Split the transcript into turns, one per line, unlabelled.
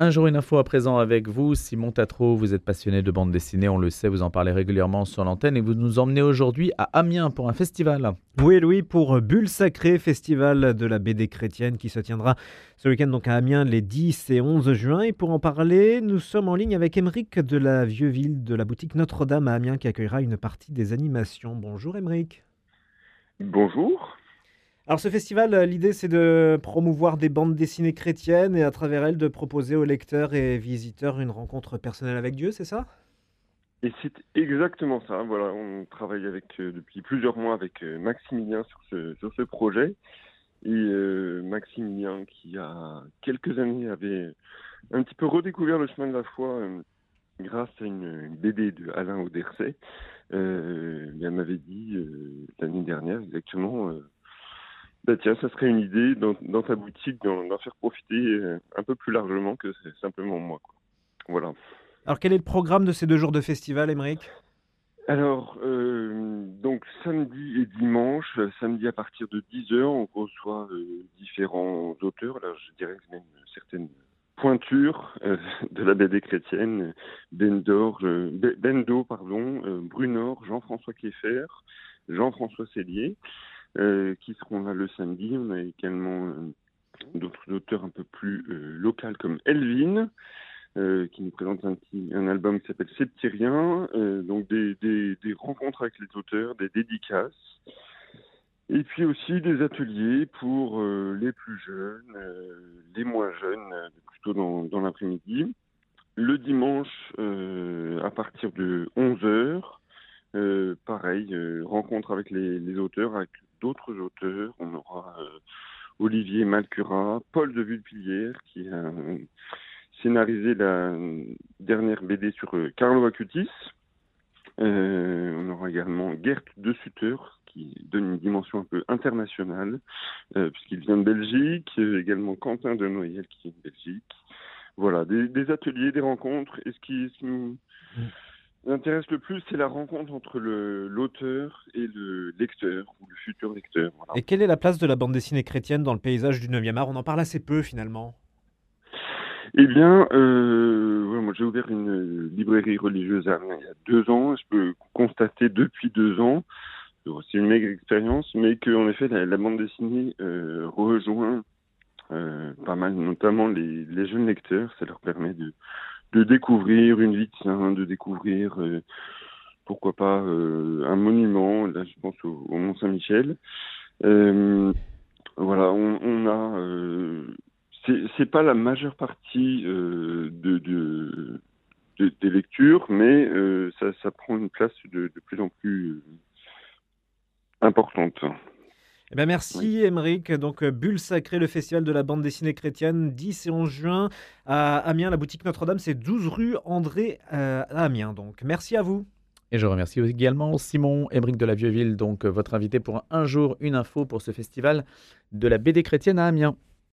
Un jour une info à présent avec vous. Simon Tatro, vous êtes passionné de bande dessinée, on le sait, vous en parlez régulièrement sur l'antenne et vous nous emmenez aujourd'hui à Amiens pour un festival.
Oui, Louis, pour Bulle Sacrée, festival de la BD chrétienne qui se tiendra ce week-end donc à Amiens les 10 et 11 juin. Et pour en parler, nous sommes en ligne avec Émeric de la Vieux Ville de la boutique Notre-Dame à Amiens qui accueillera une partie des animations. Bonjour Émeric.
Bonjour.
Alors ce festival, euh, l'idée c'est de promouvoir des bandes dessinées chrétiennes et à travers elles de proposer aux lecteurs et visiteurs une rencontre personnelle avec Dieu, c'est ça?
Et c'est exactement ça. Voilà, on travaille avec euh, depuis plusieurs mois avec euh, Maximilien sur ce, sur ce projet. Et Maximilien, qui a quelques années avait un petit peu redécouvert le chemin de la foi grâce à une, BD de Alain Auderset, il m'avait dit l'année dernière exactement bah tiens, ça serait une idée dans, dans ta boutique d'en faire profiter euh, un peu plus largement que simplement moi. Quoi. Voilà.
Alors quel est le programme de ces deux jours de festival, Émeric?
Alors, euh, donc samedi et dimanche, samedi à partir de 10h, on reçoit euh, différents auteurs, là je dirais même certaines pointures euh, de la BD chrétienne, Bendor, Bendo, pardon, Brunor, Jean-François Kieffer, Jean-François Cellier. Euh, qui seront là le samedi. On a également euh, d'autres auteurs un peu plus euh, locaux comme Elvin, qui nous présente un, album qui s'appelle Septyrien, donc des, des, rencontres avec les auteurs, des dédicaces, et puis aussi des ateliers pour les plus jeunes, les moins jeunes, plutôt dans, l'après-midi. Le dimanche, à partir de 11h, pareil, rencontre avec les, auteurs, d'autres auteurs. On aura euh, Olivier Malcura, Paul de Vulpillière, qui a scénarisé la dernière BD sur euh, Carlo Acutis. Euh, on aura également Gert de Sutter, qui donne une dimension un peu internationale, puisqu'il vient de Belgique. également Quentin de Noël, qui vient de Belgique. Voilà, des, ateliers, des rencontres. Et ce m'intéresse le plus, c'est la rencontre entre l'auteur et le lecteur, ou le futur lecteur.
Et quelle est la place de la bande dessinée chrétienne dans le paysage du 9e art? On en parle assez peu finalement.
Eh bien, euh, moi j'ai ouvert une librairie religieuse à il y a deux ans. Je peux constater depuis deux ans, c'est une maigre expérience, mais qu'en effet la, bande dessinée euh, rejoint euh, pas mal, notamment les, les, jeunes lecteurs. Ça leur permet de, de découvrir une vie de saint, de découvrir euh, pourquoi pas euh, un monument. Là, je pense au, Mont Saint-Michel. Euh, voilà, on, on a. c'est pas la majeure partie de, de, des lectures, mais ça, ça, prend une place de, de plus en plus importante.
Eh ben merci Émeric. Donc euh, Bulle Sacrée, le festival de la bande dessinée chrétienne, 10 et 11 juin à Amiens, la boutique Notre-Dame, c'est 12 rue André euh, à Amiens. Donc merci à vous.
Et je remercie également Simon Émeric de la Vieux-Ville, donc euh, votre invité pour un jour, une info pour ce festival de la BD chrétienne à Amiens.